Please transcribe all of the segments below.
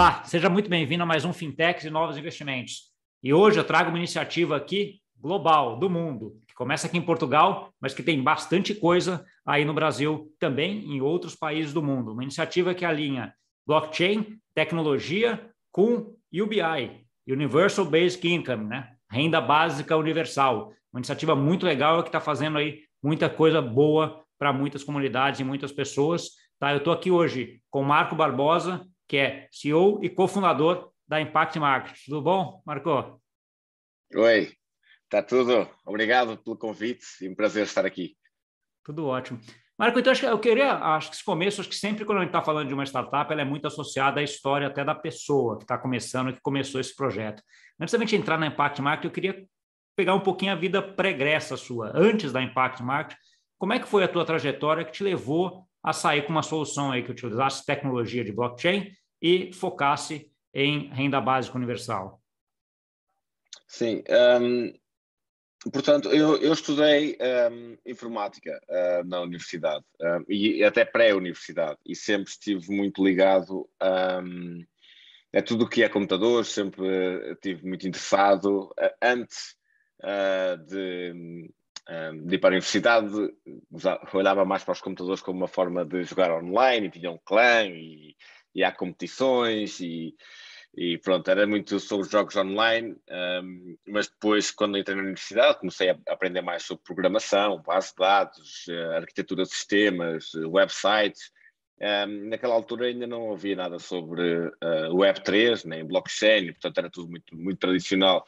Olá, seja muito bem-vindo a mais um Fintechs e Novos Investimentos. E hoje eu trago uma iniciativa aqui global, do mundo, que começa aqui em Portugal, mas que tem bastante coisa aí no Brasil, também em outros países do mundo. Uma iniciativa que alinha blockchain, tecnologia com UBI, Universal Basic Income, né? Renda Básica Universal. Uma iniciativa muito legal que está fazendo aí muita coisa boa para muitas comunidades e muitas pessoas. Tá? Eu estou aqui hoje com Marco Barbosa, que é CEO e cofundador da Impact Market. Tudo bom, Marco? Oi, está tudo. Obrigado pelo convite e um prazer estar aqui. Tudo ótimo. Marco, então acho que eu queria, acho que esse começo, acho que sempre quando a gente está falando de uma startup, ela é muito associada à história até da pessoa que está começando, que começou esse projeto. Antes da gente entrar na Impact Market, eu queria pegar um pouquinho a vida pregressa sua, antes da Impact Market. Como é que foi a tua trajetória que te levou a sair com uma solução aí que utilizasse tecnologia de blockchain e focasse em renda básica universal? Sim, um, portanto, eu, eu estudei um, informática uh, na universidade um, e até pré-universidade e sempre estive muito ligado um, a tudo o que é computador, sempre estive muito interessado. Uh, antes uh, de, de ir para a universidade, olhava mais para os computadores como uma forma de jogar online, e tinha um clã e e há competições e, e pronto, era muito sobre jogos online, um, mas depois, quando entrei na universidade, comecei a aprender mais sobre programação, base de dados, eh, arquitetura de sistemas, websites. Um, naquela altura ainda não havia nada sobre uh, Web3, nem blockchain, portanto era tudo muito, muito tradicional.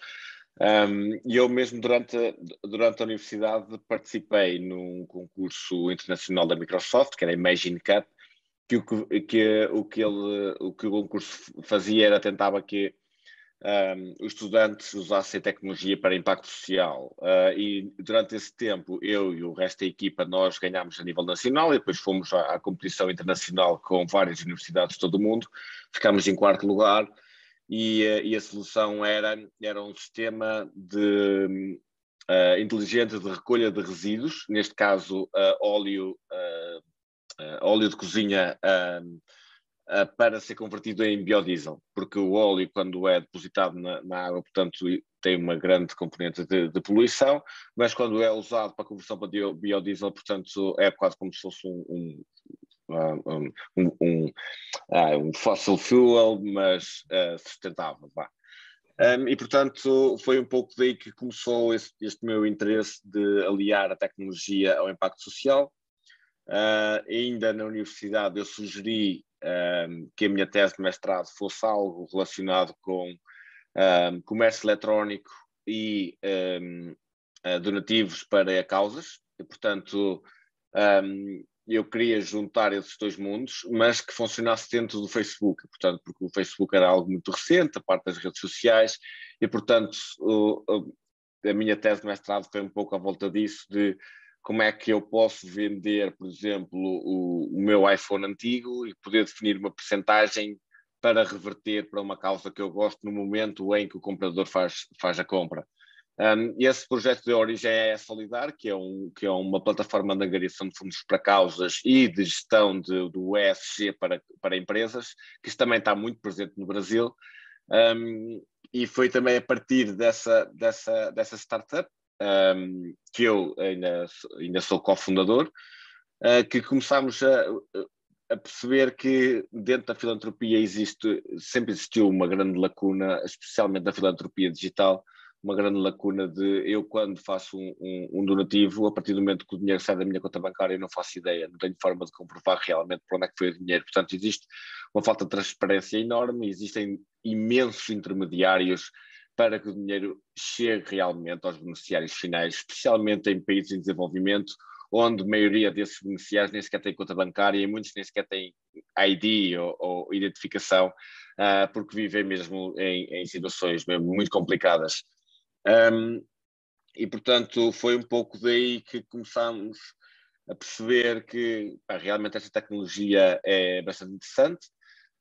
Um, e eu mesmo durante, durante a universidade participei num concurso internacional da Microsoft, que era Imagine Cup, que o que, que, o que ele o que o concurso fazia era tentava que um, os estudantes usassem tecnologia para impacto social. Uh, e durante esse tempo eu e o resto da equipa nós ganhámos a nível nacional e depois fomos à, à competição internacional com várias universidades de todo o mundo. Ficámos em quarto lugar e, uh, e a solução era era um sistema de uh, inteligente de recolha de resíduos neste caso óleo uh, óleo de cozinha uh, uh, para ser convertido em biodiesel, porque o óleo, quando é depositado na, na água, portanto, tem uma grande componente de, de, poluição, mas quando é usado para conversão para biodiesel, portanto, é quase como se fosse um, um um, um, um, um, fossil fuel, mas uh, sustentável. Um, e, portanto, foi um pouco daí que começou este meu interesse de aliar a tecnologia ao impacto social. Uh, ainda na universidade eu sugeri um, que a minha tese de mestrado fosse algo relacionado com um, comércio eletrónico e um, uh, donativos para causas. E, portanto, eu queria juntar esses dois mundos, mas que funcionasse dentro do Facebook, portanto, porque o Facebook era algo muito recente, a parte das redes sociais, e, portanto, o, a minha tese de mestrado foi um pouco à volta disso, de como é que eu posso vender, por exemplo, o, o meu iPhone antigo e poder definir uma percentagem para reverter para uma causa que eu gosto no momento em que o comprador faz, faz a compra. Um, esse projeto de origem é a Solidar, que é, um, que é uma plataforma de angariação de fundos para causas e de gestão de, do ESG para, para empresas, que isso também está muito presente no Brasil. Um, e foi também a partir dessa, dessa, dessa startup um, que eu ainda, ainda sou cofundador, uh, que começámos a, a, perceber que dentro da filantropia existe, sempre existiu uma grande lacuna, especialmente na filantropia digital, uma grande lacuna de eu quando faço um, um, um, donativo, a partir do momento que o dinheiro sai da minha conta bancária, eu não faço ideia, não tenho forma de comprovar realmente para onde é que foi o dinheiro. Portanto, existe uma falta de transparência enorme, existem imensos intermediários para que o dinheiro chegue realmente aos beneficiários finais, especialmente em países em desenvolvimento, onde a maioria desses beneficiários nem sequer tem conta bancária e muitos nem sequer têm ID ou, ou identificação, uh, porque vivem mesmo em, em, situações mesmo muito complicadas. Um, e, portanto, foi um pouco daí que começámos a perceber que pá, realmente esta tecnologia é bastante interessante,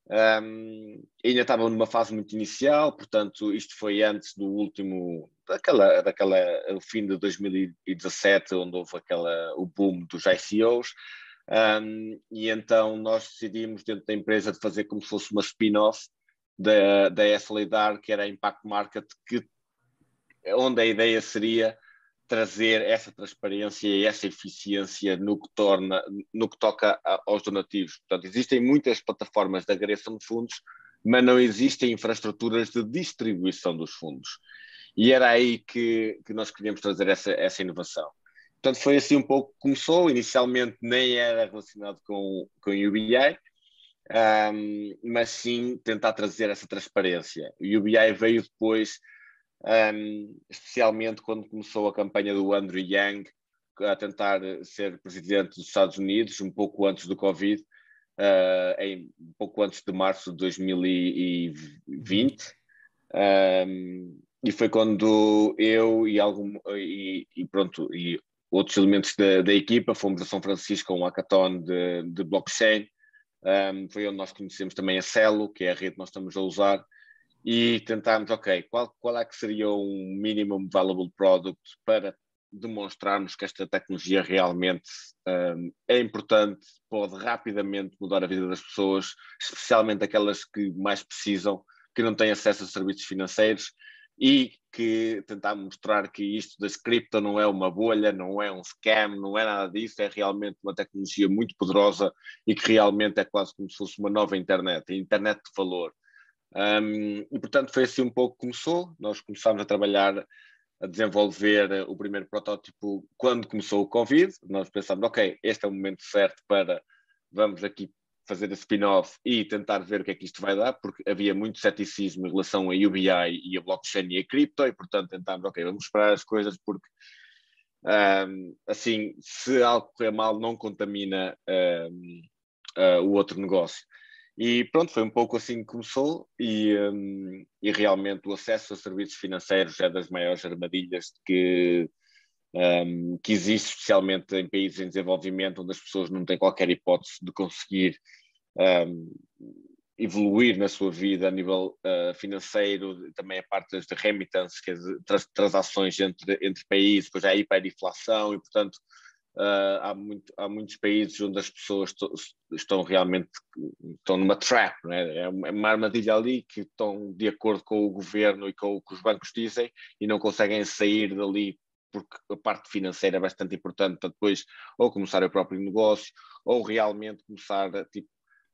um, ainda estavam numa fase muito inicial, portanto, isto foi antes do último, daquela, daquela, o fim de 2017, onde houve aquela, o boom dos ICOs, um, e então nós decidimos dentro da empresa de fazer como se fosse uma spin-off da, da SLIDAR, que era a Impact Market, que, onde a ideia seria trazer essa transparência e essa eficiência no que, torna, no que toca aos donativos. Portanto, existem muitas plataformas de agregação de fundos, mas não existem infraestruturas de distribuição dos fundos. E era aí que, que nós queríamos trazer essa, essa inovação. Portanto, foi assim um pouco que começou. Inicialmente nem era relacionado com, com o UBI, um, mas sim tentar trazer essa transparência. O UBI veio depois um, especialmente quando começou a campanha do Andrew Yang a tentar ser presidente dos Estados Unidos, um pouco antes do Covid, uh, em, um pouco antes de março de 2020. Um, e foi quando eu e, algum, e, e pronto, e outros elementos da, da, equipa fomos a São Francisco a um hackathon de, de blockchain. Um, foi onde nós conhecemos também a Celo, que é a rede que nós estamos a usar, e tentarmos, ok, qual, qual é que seria um minimum valuable product para demonstrarmos que esta tecnologia realmente um, é importante, pode rapidamente mudar a vida das pessoas, especialmente aquelas que mais precisam, que não têm acesso a serviços financeiros e que tentar mostrar que isto das cripto não é uma bolha, não é um scam, não é nada disso, é realmente uma tecnologia muito poderosa e que realmente é quase como se fosse uma nova internet, a internet de valor. Um, e portanto foi assim um pouco que começou. Nós começámos a trabalhar, a desenvolver o primeiro protótipo quando começou o Covid. Nós pensámos, ok, este é o momento certo para vamos aqui fazer a spin-off e tentar ver o que é que isto vai dar, porque havia muito ceticismo em relação a UBI e a blockchain e a cripto, e portanto tentámos, ok, vamos esperar as coisas porque um, assim, se algo correr mal, não contamina um, uh, o outro negócio. E pronto, foi um pouco assim que começou, e, um, e realmente o acesso a serviços financeiros é das maiores armadilhas que, um, que existe, especialmente em países em desenvolvimento, onde as pessoas não têm qualquer hipótese de conseguir um, evoluir na sua vida a nível uh, financeiro, também a parte das remittances, que é transações entre, entre países, depois há a hiperinflação, e portanto Uh, há, muito, há, muitos países onde as pessoas estão realmente estão numa trap, é? é uma armadilha ali que estão de acordo com o governo e com o que os bancos dizem e não conseguem sair dali porque a parte financeira é bastante importante para depois ou começar o próprio negócio ou realmente começar a, tipo,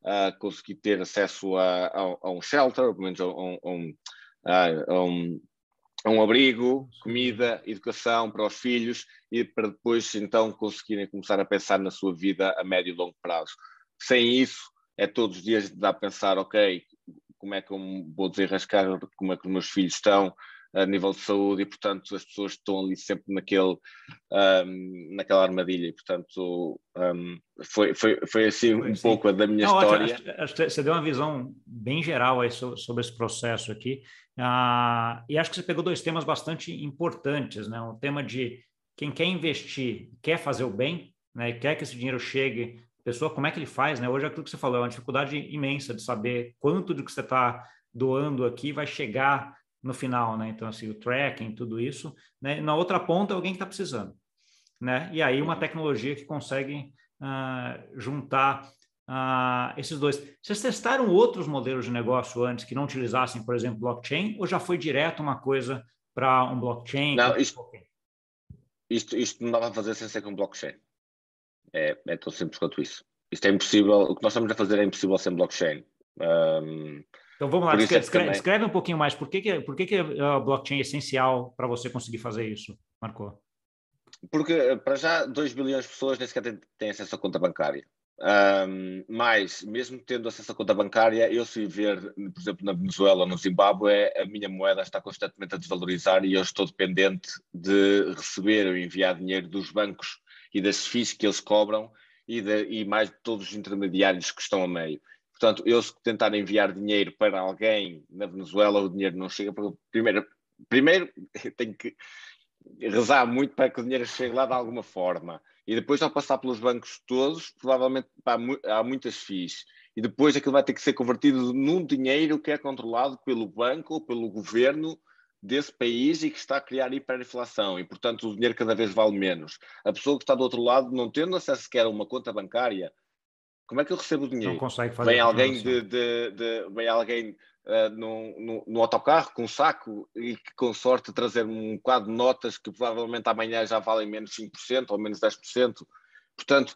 a conseguir ter acesso a, a, a um shelter, ou pelo menos a, a um a um abrigo, comida, educação para os filhos e para depois então conseguirem começar a pensar na sua vida a médio e longo prazo. Sem isso, é todos os dias de dar a pensar, ok, como é que eu vou desenrascar, como é que os meus filhos estão a nível de saúde e, portanto, as pessoas estão ali sempre naquele, um, naquela armadilha e, portanto, um, foi, foi, foi assim um Sim. pouco a da minha Não, história. Você deu uma visão bem geral aí sobre esse processo aqui ah, e acho que você pegou dois temas bastante importantes, né? O tema de quem quer investir, quer fazer o bem, né? quer que esse dinheiro chegue, pessoa, como é que ele faz, né? Hoje é aquilo que você falou, é uma dificuldade imensa de saber quanto do que você está doando aqui vai chegar no final, né? Então, assim, o tracking, tudo isso, né? Na outra ponta, alguém que está precisando, né? E aí uma uhum. tecnologia que consegue uh, juntar uh, esses dois. Vocês testaram outros modelos de negócio antes que não utilizassem, por exemplo, blockchain, ou já foi direto uma coisa para um blockchain? Não, isto, isto, isto não dá para fazer sem ser com blockchain. É, é tão simples quanto isso. Isto é impossível, o que nós estamos a fazer é impossível sem blockchain. Um, então vamos lá, descreve, é descreve, um pouquinho mais. Por que, que, por que, que a blockchain é essencial para você conseguir fazer isso, Marco? Porque, para já, 2 bilhões de pessoas nem sequer têm, têm acesso à conta bancária. Um, mas, mesmo tendo acesso à conta bancária, eu se ver, por exemplo, na Venezuela ou no Zimbábue, a minha moeda está constantemente a desvalorizar e eu estou dependente de receber ou enviar dinheiro dos bancos e das FIIs que eles cobram e, de, e mais de todos os intermediários que estão a meio. Portanto, eu se tentar enviar dinheiro para alguém na Venezuela, o dinheiro não chega, porque primeiro, primeiro tenho que rezar muito para que o dinheiro chegue lá de alguma forma. E depois, ao passar pelos bancos todos, provavelmente pá, há muitas FIIs. E depois aquilo vai ter que ser convertido num dinheiro que é controlado pelo banco ou pelo governo desse país e que está a criar hiperinflação. E, portanto, o dinheiro cada vez vale menos. A pessoa que está do outro lado, não tendo acesso sequer a uma conta bancária, Como é que eu recebo o dinheiro? Não consegue fazer. Vem alguém de, de, de, vem alguém uh, no, no, no, autocarro com um saco e que com sorte trazer um quadro de notas que provavelmente amanhã já valem menos 5% ou menos 10%. Portanto,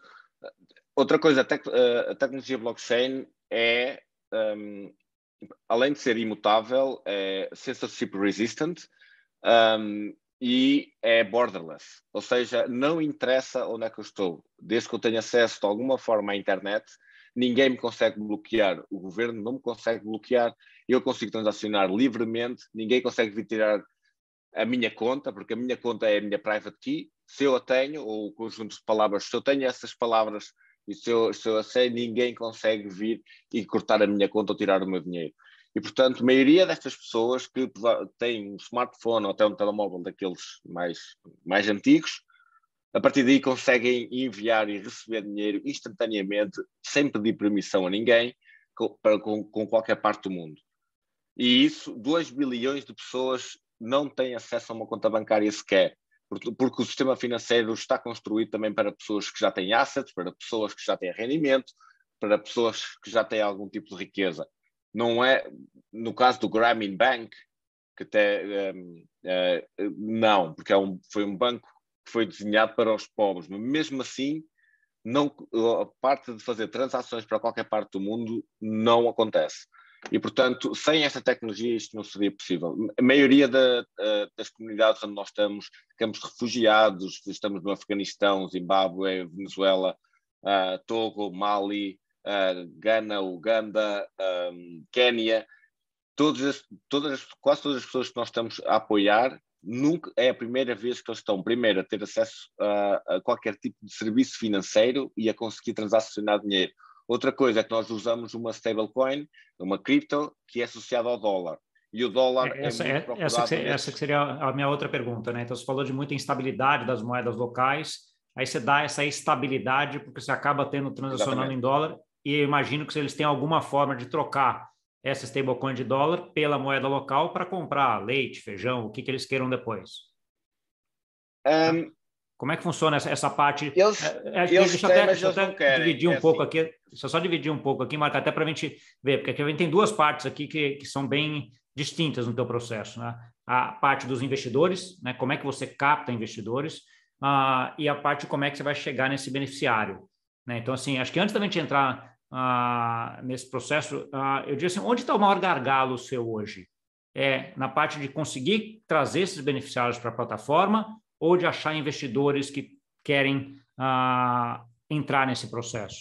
outra coisa, a, tec a tecnologia blockchain é, um, além de ser imutável, é censorship resistant um, e é borderless. Ou seja, não interessa onde é que eu estou. Desde que eu tenha acesso de alguma forma à internet, ninguém me consegue bloquear. O governo não me consegue bloquear. Eu consigo transacionar livremente, ninguém consegue vir tirar a minha conta, porque a minha conta é a minha private key. Se eu a tenho, ou o conjunto de palavras, se eu tenho essas palavras e se eu, se eu a sei, ninguém consegue vir e cortar a minha conta ou tirar o meu dinheiro. E, portanto, a maioria destas pessoas que têm um smartphone ou até um telemóvel daqueles mais, mais antigos, a partir daí conseguem enviar e receber dinheiro instantaneamente, sem pedir permissão a ninguém, com, para, com, com qualquer parte do mundo. E isso, 2 bilhões de pessoas não têm acesso a uma conta bancária sequer, porque, o sistema financeiro está construído também para pessoas que já têm assets, para pessoas que já têm rendimento, para pessoas que já têm algum tipo de riqueza não é, no caso do Grameen Bank, que até um, uh, eh, não, porque é um, foi um banco que foi desenhado para os pobres, mas mesmo assim, não, a parte de fazer transações para qualquer parte do mundo não acontece. E, portanto, sem esta tecnologia isto não seria possível. A maioria da, das comunidades onde nós estamos, campos de refugiados, estamos no Afeganistão, Zimbábue, Venezuela, uh, Togo, Mali, uh, Ghana, Uganda, um, Quénia, todas, todas, quase todas as pessoas que nós estamos a apoiar, nunca é a primeira vez que eles estão, primeiro, a ter acesso a, a qualquer tipo de serviço financeiro e a conseguir transacionar dinheiro. Outra coisa é que nós usamos uma stablecoin, uma cripto, que é associada ao dólar. E o dólar é essa, é, essa, que, essa que seria a minha outra pergunta, né? Então, você falou de muita instabilidade das moedas locais, aí você dá essa estabilidade porque você acaba tendo transacionando Exatamente. em dólar e eu imagino que eles têm alguma forma de trocar essa stablecoin de dólar pela moeda local para comprar leite, feijão, o que, que eles queiram depois. Um, Como é que funciona essa, essa parte? Eles, é, é, deixa eu até, deixa até dividir um é pouco assim. aqui, deixa eu só dividir um pouco aqui, Marca, até para a gente ver, porque aqui a gente tem duas partes aqui que, que são bem distintas no teu processo. Né? A parte dos investidores, né? como é que você capta investidores, uh, e a parte de como é que você vai chegar nesse beneficiário. Né? Então, assim, acho que antes da gente entrar ah, nesse processo, ah, eu diria assim, onde está o maior gargalo seu hoje? É na parte de conseguir trazer esses beneficiários para a plataforma ou de achar investidores que querem ah, entrar nesse processo?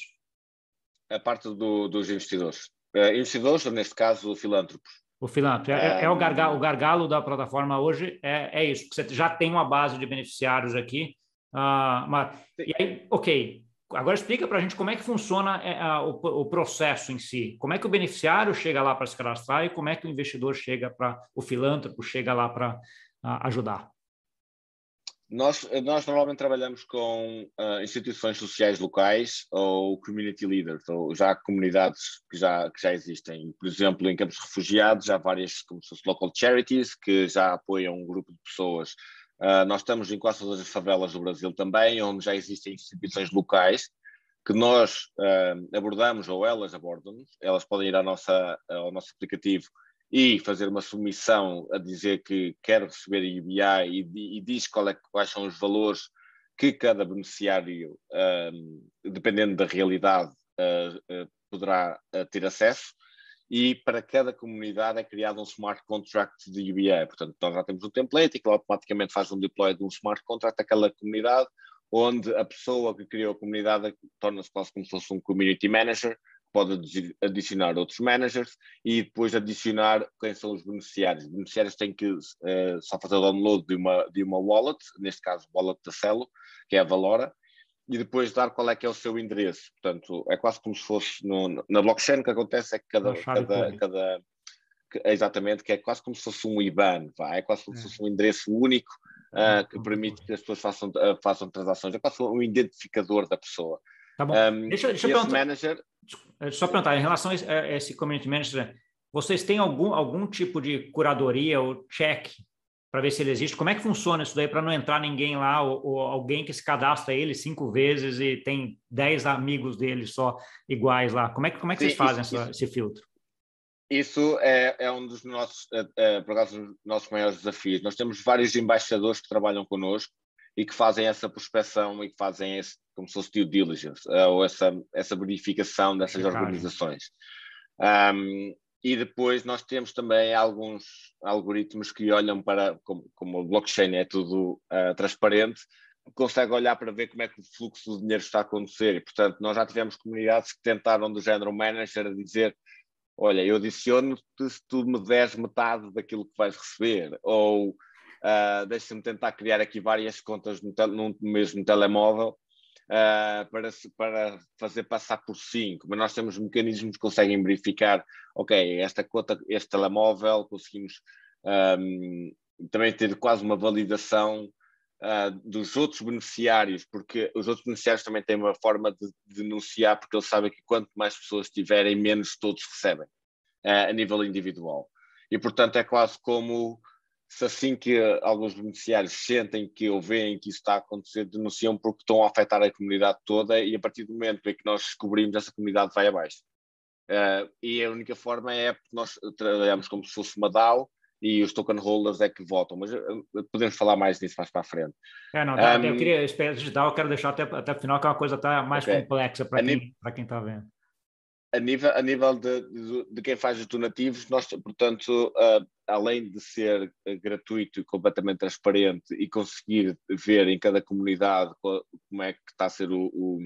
A parte do, dos investidores. Uh, investidores, neste caso, filântropos. O filantro. É, é, o, gargalo, o gargalo da plataforma hoje, é, é isso. Você já tem uma base de beneficiários aqui. Uh, mas, e aí, ok, Agora explica para a gente como é que funciona é, o, o, processo em si. Como é que o beneficiário chega lá para se cadastrar e como é que o investidor chega para, o filântropo chega lá para ajudar. Nós, nós normalmente trabalhamos com uh, instituições sociais locais ou community leaders, ou já comunidades que já, que já existem. Por exemplo, em campos refugiados, há várias como se local charities que já apoiam um grupo de pessoas Uh, nós estamos em quase todas as favelas do Brasil também, onde já existem instituições locais que nós uh, abordamos ou elas abordam-nos. Elas podem ir à nossa, ao nosso aplicativo e fazer uma submissão a dizer que quer receber IBA e, e diz é, quais são os valores que cada beneficiário, uh, dependendo da realidade, poderá ter acesso e para cada comunidade é criado um smart contract de UBA. Portanto, nós já temos um template e que automaticamente faz um deploy de um smart contract àquela comunidade, onde a pessoa que criou a comunidade torna-se quase como se fosse um community manager, pode adicionar outros managers e depois adicionar quem são os beneficiários. Os beneficiários têm que uh, só fazer o download de uma, de uma wallet, neste caso wallet da Celo, que é a Valora, e depois dar qual é que é o seu endereço. Portanto, é quase como se fosse no, na blockchain, o que acontece é que cada, cada, cada exatamente, que é quase como se fosse um IBAN, vai? é quase como é. se fosse um endereço único uh, que permite que as pessoas façam, uh, façam transações, é quase um identificador da pessoa. Tá bom. Um, deixa, deixa perguntar, manager... só perguntar, em relação a esse community manager, vocês têm algum, algum tipo de curadoria ou check para ver se ele existe. Como é que funciona isso daí para não entrar ninguém lá ou, ou, alguém que se cadastra ele cinco vezes e tem dez amigos dele só iguais lá? Como é que, como é que Sim, vocês fazem isso, essa, isso, esse filtro? Isso é, é um dos nossos, é, é, por acaso, dos nossos maiores desafios. Nós temos vários embaixadores que trabalham connosco e que fazem essa prospecção e que fazem esse, como se fosse due diligence, eh, ou essa, essa verificação dessas organizações. Um, e depois nós temos também alguns algoritmos que olham para, como, como o blockchain é tudo uh, transparente, consegue olhar para ver como é que o fluxo de dinheiro está a acontecer. E, portanto, nós já tivemos comunidades que tentaram do género manager a dizer olha, eu adiciono-te se tu me deres metade daquilo que vais receber, ou uh, deixa-me tentar criar aqui várias contas no, no mesmo telemóvel uh, para, para fazer passar por cinco, mas nós temos mecanismos que conseguem verificar, ok, esta conta, este telemóvel, conseguimos um, também ter quase uma validação uh, dos outros beneficiários, porque os outros beneficiários também têm uma forma de, de denunciar, porque eles sabem que quanto mais pessoas tiverem, menos todos recebem uh, a nível individual. E, portanto, é quase como se assim que alguns beneficiários sentem que ou veem que isso está a acontecer, denunciam porque estão a afetar a comunidade toda e a partir do momento em que nós descobrimos, essa comunidade vai abaixo. Uh, e a única forma é porque nós trabalhamos como se fosse uma DAO e os token holders é que votam, mas uh, podemos falar mais disso mais para a frente. É, não, um, eu queria, antes de eu quero deixar até, até o final, que é uma coisa até mais okay. complexa para quem está vendo a nível, a nível de, de, quem faz os donativos, nós, portanto, uh, além de ser uh, gratuito e completamente transparente e conseguir ver em cada comunidade como é que está a ser o. o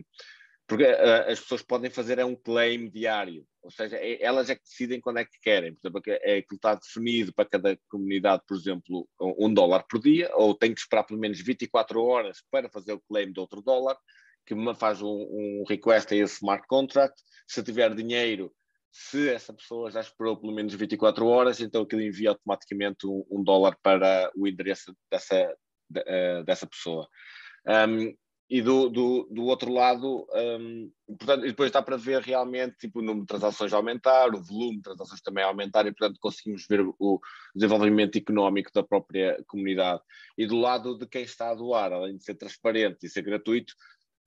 porque uh, as pessoas podem fazer é um claim diário, ou seja, é, elas é que decidem quando é que querem. Por exemplo, é que está definido para cada comunidade, por exemplo, um dólar por dia, ou tem que esperar pelo menos 24 horas para fazer o claim de outro dólar que me faz um, um request a esse smart contract. Se tiver dinheiro, se essa pessoa já esperou pelo menos 24 horas, então aquilo envia automaticamente um, um dólar para o endereço dessa, de, uh, dessa pessoa. Um, e do, do, do, outro lado, um, portanto, depois dá para ver realmente tipo, o número de transações aumentar, o volume de transações também aumentar, e portanto conseguimos ver o desenvolvimento económico da própria comunidade. E do lado de quem está a doar, além de ser transparente e ser gratuito,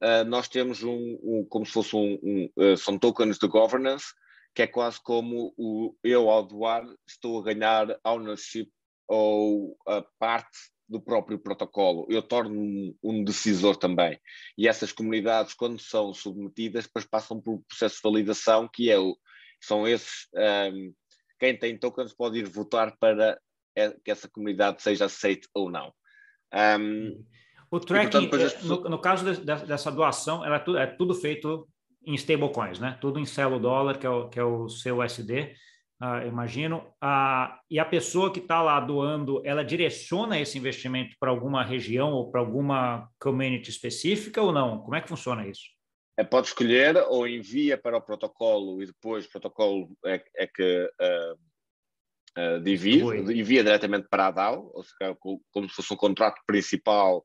uh, nós temos um, um, como se fosse um, um uh, são tokens de governance, que é quase como o, eu ao doar estou a ganhar ownership ou a parte do próprio protocolo. Eu torno-me um decisor também. E essas comunidades, quando são submetidas, depois passam por um processo de validação, que é o, são esses. Um, quem tem tokens pode ir votar para que essa comunidade seja aceite ou não. Um, o tracking, e, portanto, no, no, caso de, de, dessa doação, ela é, tudo, é tudo feito em stablecoins, né? Tudo em celo dólar, que é o, que é o seu USD, uh, ah, imagino. Uh, e a pessoa que está lá doando, ela direciona esse investimento para alguma região ou para alguma community específica ou não? Como é que funciona isso? É, pode escolher ou envia para o protocolo e depois o protocolo é, é que uh, uh, divide, envia diretamente para a DAO, ou seja, como se fosse um contrato principal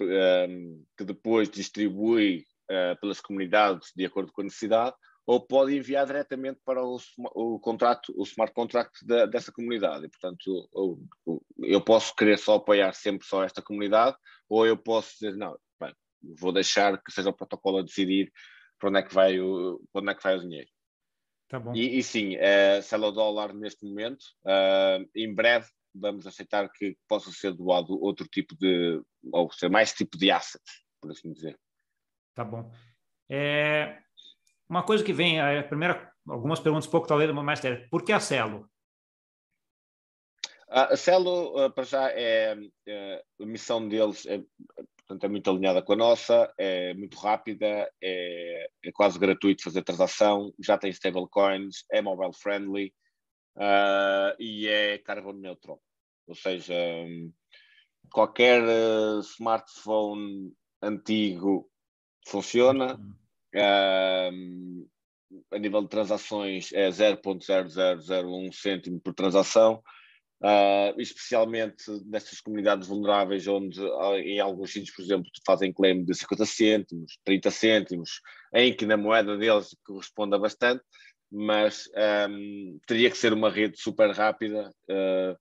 um, que depois distribui uh, pelas comunidades de acordo com a necessidade, ou pode enviar diretamente para o, o contrato, o smart contract da, dessa comunidade. E, portanto, eu, eu, posso querer só apoiar sempre só esta comunidade, ou eu posso dizer, não, bem, vou deixar que seja o protocolo a decidir para onde é que vai o, para onde é que vai o dinheiro. Tá e, e, sim, é, sell dólar neste momento. Uh, em breve vamos aceitar que possa ser doado outro tipo de, ou ser mais tipo de assets, por assim dizer. Tá bom. É, uma coisa que vem, a primeira, algumas perguntas pouco talvez mais sérias. Por que a Celo? A Celo, para já, é, é, a missão deles é, portanto, é muito alinhada com a nossa, é muito rápida, é, é quase gratuito fazer transação, já tem stablecoins, é mobile friendly uh, e é carbono neutral. Ou seja, qualquer uh, smartphone antigo funciona. Uh, a nível de transações é 0.0001 cêntimo por transação, uh, especialmente nessas comunidades vulneráveis onde em alguns sítios, por exemplo, fazem claim de 50 cêntimos, 30 cêntimos, em que na moeda deles corresponde a bastante, mas um, teria que ser uma rede super rápida uh,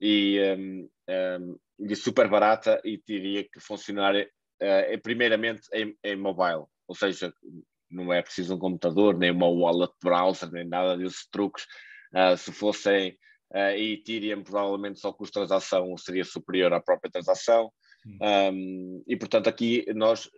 e, um, um, e super barata e teria que funcionar uh, primeiramente em, em mobile, ou seja, não é preciso um computador, nem uma wallet browser, nem nada desses truques. Uh, se fossem uh, Ethereum, provavelmente só o custo de transação seria superior à própria transação. Um, e portanto, aqui nós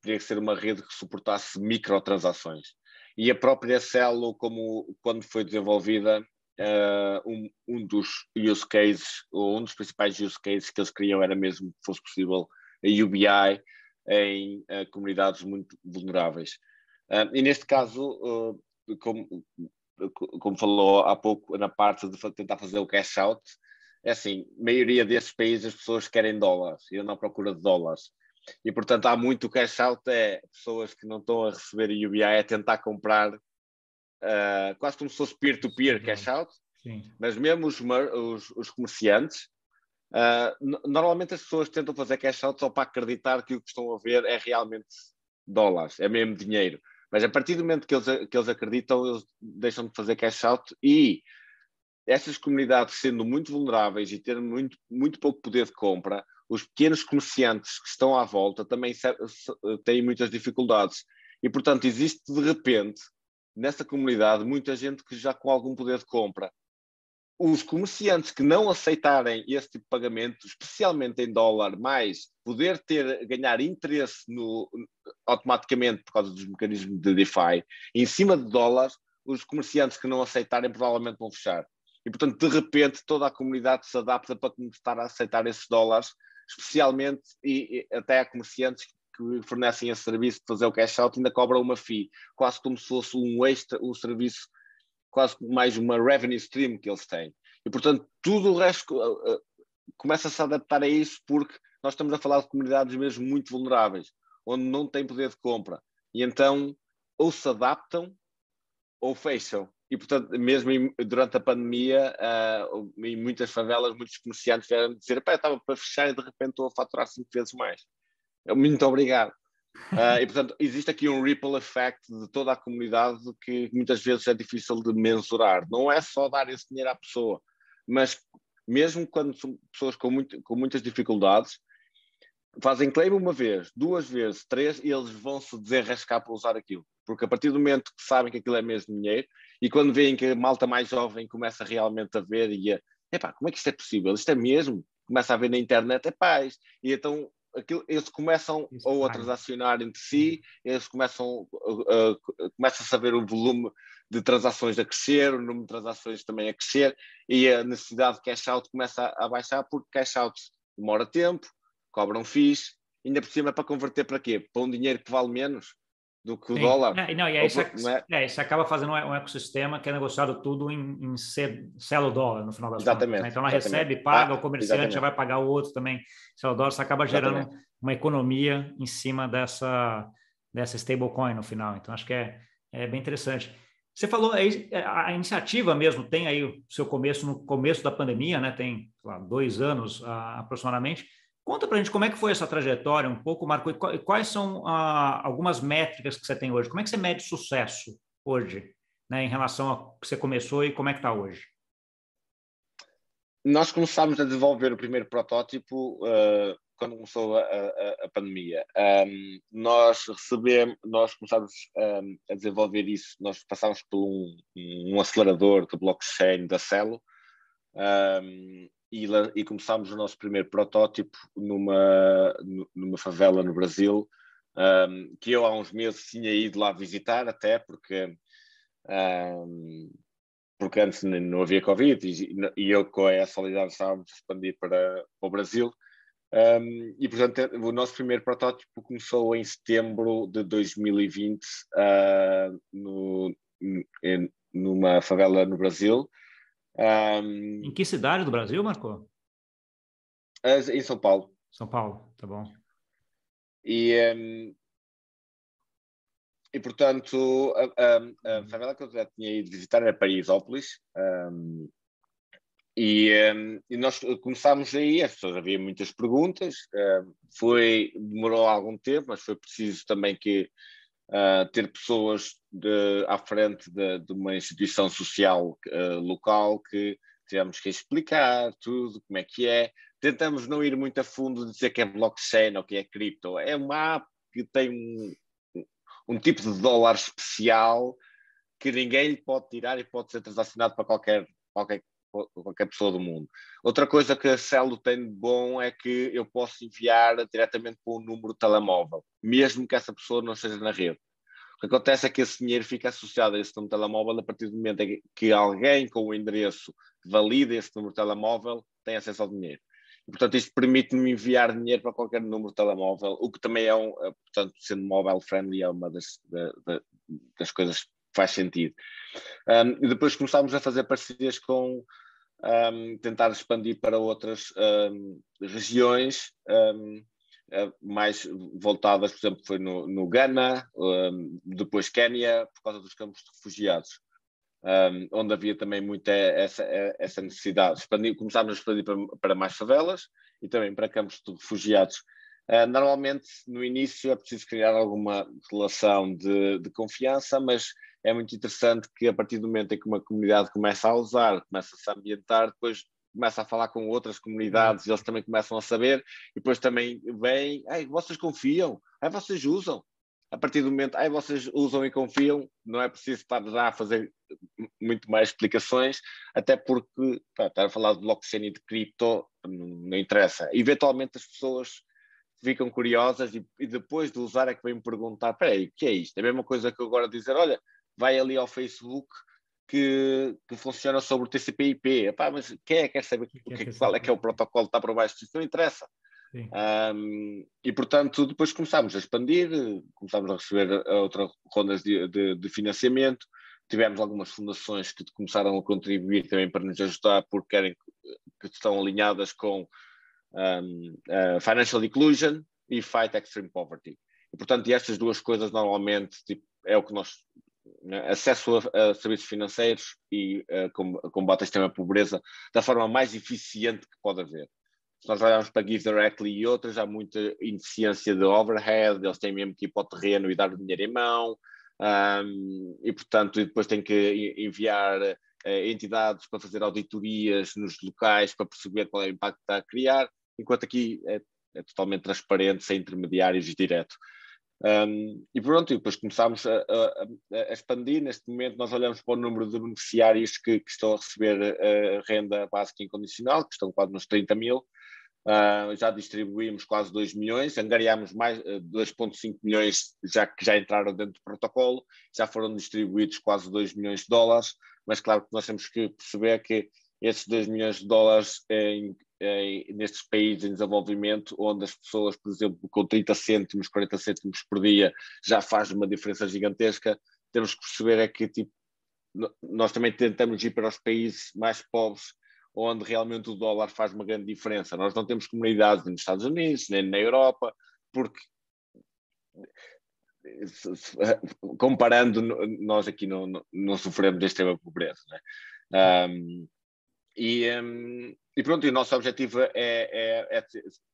teria que ser uma rede que suportasse microtransações. E a própria Celo, como quando foi desenvolvida, uh, um, um, dos use cases, ou um dos principais use cases que eles queriam era mesmo que fosse possível a UBI em uh, comunidades muito vulneráveis. Uh, e neste caso, como, como falou há pouco, na parte de tentar fazer o cash out, é assim, a maioria desses países as pessoas querem dólares, e não procura de dólares. E portanto há muito cash out, é pessoas que não estão a receber UBI a tentar comprar uh, quase como se fosse peer-to-peer -peer cash out, Sim. mas mesmo os, os, os comerciantes, uh, normalmente as pessoas tentam fazer cash out só para acreditar que o que estão a ver é realmente dólares, é mesmo dinheiro. Mas a partir do momento que eles, que eles acreditam, eles deixam de fazer cash out e essas comunidades sendo muito vulneráveis e tendo muito, muito pouco poder de compra, os pequenos comerciantes que estão à volta também têm muitas dificuldades. E, portanto, existe de repente, nessa comunidade, muita gente que já com algum poder de compra. Os comerciantes que não aceitarem esse tipo de pagamento, especialmente em dólar, mais poder ter, ganhar interesse no, automaticamente por causa dos mecanismos de DeFi, em cima de dólares, os comerciantes que não aceitarem provavelmente vão fechar. E, portanto, de repente, toda a comunidade se adapta para começar a aceitar esses dólares, especialmente e, e até há comerciantes que fornecem esse serviço de fazer o cash out ainda cobram uma fee, quase como se fosse um extra, um serviço, quase mais uma revenue stream que eles têm. E, portanto, tudo o resto uh, uh, começa-se a adaptar a isso porque nós estamos a falar de comunidades mesmo muito vulneráveis, onde não têm poder de compra. E então, ou se adaptam ou fecham. E, portanto, mesmo em, durante a pandemia, uh, em muitas favelas, muitos comerciantes vieram dizer: eu estava para fechar e de repente estou a faturar cinco vezes mais. Muito obrigado. Uh, e, portanto, existe aqui um ripple effect de toda a comunidade que muitas vezes é difícil de mensurar. Não é só dar esse dinheiro à pessoa, mas mesmo quando são pessoas com, muito, com muitas dificuldades, fazem claim uma vez, duas vezes, três, e eles vão se desenrascar para usar aquilo. Porque a partir do momento que sabem que aquilo é mesmo dinheiro, e quando veem que a malta mais jovem começa realmente a ver e a, epá, como é que isto é possível? Isto é mesmo? Começa a ver na internet, é paz. E então aquilo, eles começam Isso ou a transacionar entre si, eles começam, uh, uh, começa a saber o volume de transações a crescer, o número de transações também a crescer, e a necessidade de cash out começa a, a baixar, porque cash out demora tempo, cobram FIIs, ainda por cima para converter para quê? Para um dinheiro que vale menos? Do que o Sim. dólar. É, não, e aí isso, é? é, isso acaba fazendo um ecossistema que é negociado tudo em, em selo dólar, no final das exatamente, contas. Né? Então ela exatamente. recebe, paga, ah, o comerciante exatamente. já vai pagar o outro também. Selo dólar, isso acaba gerando exatamente. uma economia em cima dessa, dessa stablecoin no final. Então acho que é, é bem interessante. Você falou aí, é, a iniciativa mesmo tem aí o seu começo no começo da pandemia, né? Tem lá, dois anos ah, aproximadamente. Conta para a gente como é que foi essa trajetória, um pouco, Marco, e quais são ah, algumas métricas que você tem hoje? Como é que você mede sucesso hoje, né, em relação ao que você começou e como é que está hoje? Nós começámos a desenvolver o primeiro protótipo uh, quando começou a, a, a pandemia. Um, nós recebemos, nós começámos um, a desenvolver isso, nós passámos por um, um acelerador de blockchain da Celo, um, e, e começámos o nosso primeiro protótipo numa, numa favela no Brasil, um, que eu há uns meses tinha ido lá visitar, até porque, um, porque antes não havia Covid e, e eu com a Solidariedade estávamos a expandir para, para o Brasil. Um, e portanto, o nosso primeiro protótipo começou em setembro de 2020 uh, ah, no, em, numa favela no Brasil. Um, em que cidade do Brasil, Marco? Em São Paulo. São Paulo, tá bom. E, um, e portanto, a, a, a, favela que eu já tinha ido visitar era Parisópolis. Um, e, e, nós começámos aí, as pessoas havia muitas perguntas, foi, demorou algum tempo, mas foi preciso também que uh, ter pessoas de, à frente de, de, uma instituição social uh, local que tivemos que explicar tudo, como é que é. Tentamos não ir muito a fundo de dizer que é blockchain ou que é cripto. É uma app que tem um, um tipo de dólar especial que ninguém lhe pode tirar e pode ser transacionado para qualquer, qualquer, qualquer pessoa do mundo. Outra coisa que a Celo tem de bom é que eu posso enviar diretamente para um número de telemóvel, mesmo que essa pessoa não esteja na rede. O que acontece é que esse dinheiro fica associado a esse número de telemóvel a partir do momento que alguém com o endereço valida esse número de telemóvel tem acesso ao dinheiro. E, portanto, isto permite-me enviar dinheiro para qualquer número de telemóvel, o que também é, um, eh, portanto, sendo mobile friendly, é uma das, das coisas faz sentido. Um, e depois começámos a fazer parcerias com, um, tentar expandir para outras um, regiões, eh, mais voltadas, por exemplo, foi no, no Ghana, um, depois Quénia, por causa dos campos de refugiados, um, onde havia também muita essa, essa necessidade. Expandir, começámos a expandir para, para, mais favelas e também para campos de refugiados. Uh, normalmente, no início, é preciso criar alguma relação de, de confiança, mas é muito interessante que a partir do momento em que uma comunidade começa a usar, começa a se ambientar, depois começa a falar com outras comunidades, eles também começam a saber, e depois também vem, ai, vocês confiam, ai, vocês usam. A partir do momento, ai, vocês usam e confiam, não é preciso estar já a fazer muito mais explicações, até porque pá, estar a falar de blockchain e de cripto não, não interessa. Eventualmente as pessoas ficam curiosas e, e, depois de usar é que vêm perguntar, peraí, o que é isto? É a mesma coisa que agora dizer, olha, vai ali ao Facebook que, que funciona sobre o TCP/IP. Epá, mas quem é que quer saber o que, é que, qual é que é o protocolo que está por baixo disso? Não interessa. Um, e portanto, depois começámos a expandir, começámos a receber outras rondas de, de, de, financiamento. Tivemos algumas fundações que começaram a contribuir também para nos ajudar, porque querem que estão alinhadas com um, uh, Financial Inclusion e Fight Extreme Poverty. E, portanto, estas duas coisas normalmente tipo, é o que nós acesso a, a, serviços financeiros e uh, combate à extrema pobreza da forma mais eficiente que pode haver. Se nós olharmos para Give Directly e outras, há muita ineficiência de overhead, eles têm mesmo que ir para o terreno e dar o dinheiro em mão, um, e portanto depois têm que enviar uh, entidades para fazer auditorias nos locais para perceber qual é o impacto que está a criar, enquanto aqui é, é totalmente transparente, sem intermediários direto. Um, e pronto, e depois começámos a, a, a, expandir. Neste momento, nós olhamos para o número de beneficiários que, que estão a receber a renda básica incondicional, que estão quase nos 30 mil. Uh, já distribuímos quase 2 milhões, angariámos mais uh, ah, 2,5 milhões já que já entraram dentro do protocolo, já foram distribuídos quase 2 milhões de dólares, mas claro que nós temos que perceber que esses 2 milhões de dólares em, nestes países em desenvolvimento, onde as pessoas, por exemplo, com 30 cêntimos, 40 cêntimos por dia, já faz uma diferença gigantesca. Temos que perceber é que tipo, nós também tentamos ir para os países mais pobres, onde realmente o dólar faz uma grande diferença. Nós não temos comunidades nos Estados Unidos, nem na Europa, porque comparando, nós aqui não, não, não sofremos de extrema pobreza. Né? Um, e, um, e pronto, e o nosso objetivo é, é, é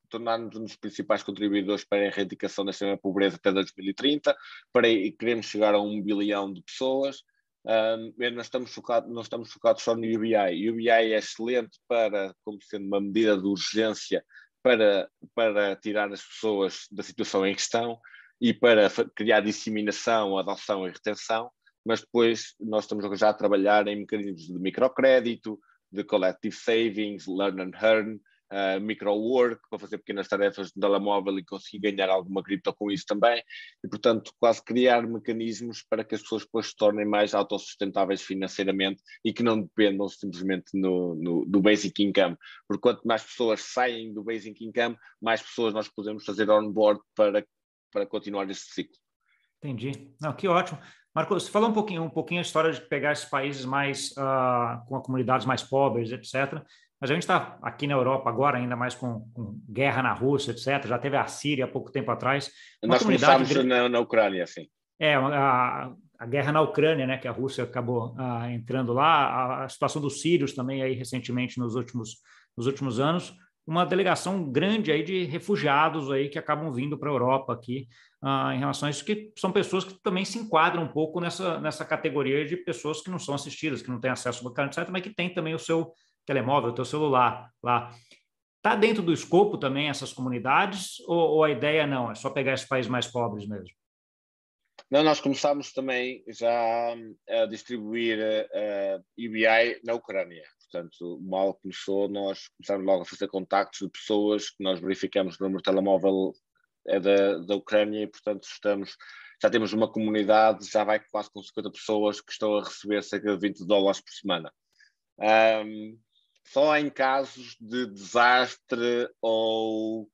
tornar-nos um dos principais contribuidores para a erradicação da extrema pobreza até 2030, para queremos chegar a um bilhão de pessoas. Um, nós estamos focados, não estamos focados só no UBI. O UBI é excelente para, como sendo uma medida de urgência para, para tirar as pessoas da situação em questão e para criar disseminação, adoção e retenção, mas depois nós estamos já a trabalhar em mecanismos de microcrédito, de collective savings, learn and earn, uh, micro work, para fazer pequenas tarefas no telemóvel e conseguir ganhar alguma cripto com isso também. E, portanto, quase criar mecanismos para que as pessoas depois se tornem mais autossustentáveis financeiramente e que não dependam simplesmente no, no, do basic income. Porque quanto mais pessoas saem do basic income, mais pessoas nós podemos fazer on-board para, para continuar este ciclo. Entendi. Não, que ótimo. Marcos, você falou um pouquinho, um pouquinho a história de pegar esses países mais uh, com comunidades mais pobres, etc. Mas a gente está aqui na Europa agora, ainda mais com, com, guerra na Rússia, etc. Já teve a Síria há pouco tempo atrás. Uma Nós comunidade começamos na, na Ucrânia, sim. É, a, a, guerra na Ucrânia, né, que a Rússia acabou uh, entrando lá, a, a, situação dos sírios também aí recentemente nos últimos, nos últimos anos uma delegação grande aí de refugiados aí que acabam vindo para a Europa aqui ah, em relação a isso, que são pessoas que também se enquadram um pouco nessa, nessa categoria de pessoas que não são assistidas, que não têm acesso ao bancário, etc., mas que têm também o seu, telemóvel, teu celular lá. Está dentro do escopo também essas comunidades ou, ou, a ideia não, é só pegar esses países mais pobres mesmo? Não, nós começámos também já a distribuir uh, EBI na Ucrânia. Portanto, mal começou, nós começámos logo a fazer contactos de pessoas que nós verificamos o número de telemóvel é da, da Ucrânia e, portanto, estamos, já temos uma comunidade, já vai quase com 50 pessoas que estão a receber cerca de 20 dólares por semana. Um, só em casos de desastre ou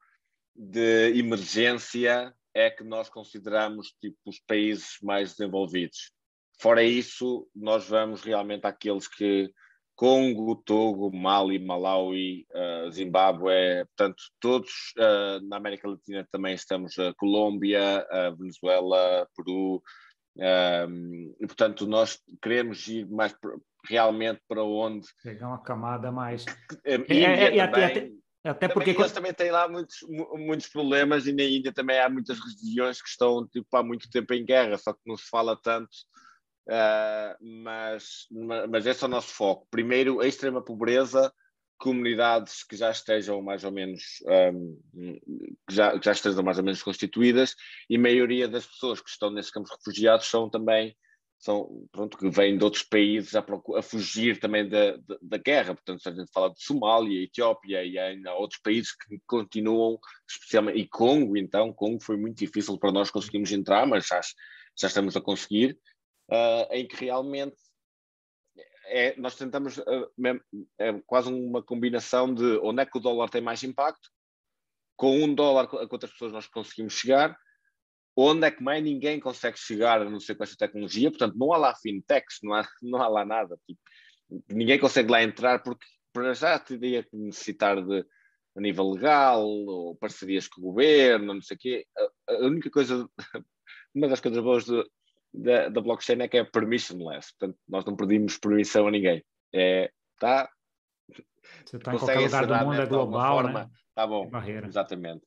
de emergência é que nós consideramos tipo os países mais desenvolvidos. Fora isso, nós vamos realmente àqueles que Congo, Togo, Mali, Malawi, uh, Zimbábue, portanto, todos uh, na América Latina também estamos, a Colômbia, a Venezuela, Peru, um, e portanto nós queremos ir mais realmente para onde... Pegar uma camada mais... É, é, é, até, até, até porque... Eles também têm lá muitos, muitos problemas e na Índia também há muitas regiões que estão tipo, há muito tempo em guerra, só que não se fala tanto Uh, mas, mas esse é o nosso foco. Primeiro, a extrema pobreza, comunidades que já estejam mais ou menos um, que já, que já estejam mais ou menos constituídas e a maioria das pessoas que estão nesses campos refugiados são também são pronto que vêm de outros países a, a fugir também da, da, da, guerra portanto a gente fala de Somália, Etiópia e ainda outros países que continuam especialmente e Congo então Congo foi muito difícil para nós conseguirmos entrar mas já já estamos a conseguir uh, em que realmente é, nós tentamos uh, é quase uma combinação de onde é que o dólar tem mais impacto, com um dólar a quantas pessoas nós conseguimos chegar, onde é que mais ninguém consegue chegar a não ser com esta tecnologia, portanto não há lá fintechs, não há, não há lá nada, tipo, ninguém consegue lá entrar porque para já teria que necessitar de a nível legal ou parcerias com o governo, não sei o quê. A, a única coisa, uma das coisas boas de, da, da blockchain é que é permissionless, portanto, nós não pedimos permissão a ninguém. É, tá? Você está em qualquer lugar do mundo, é global, forma, né? Tá bom, barreira. exatamente.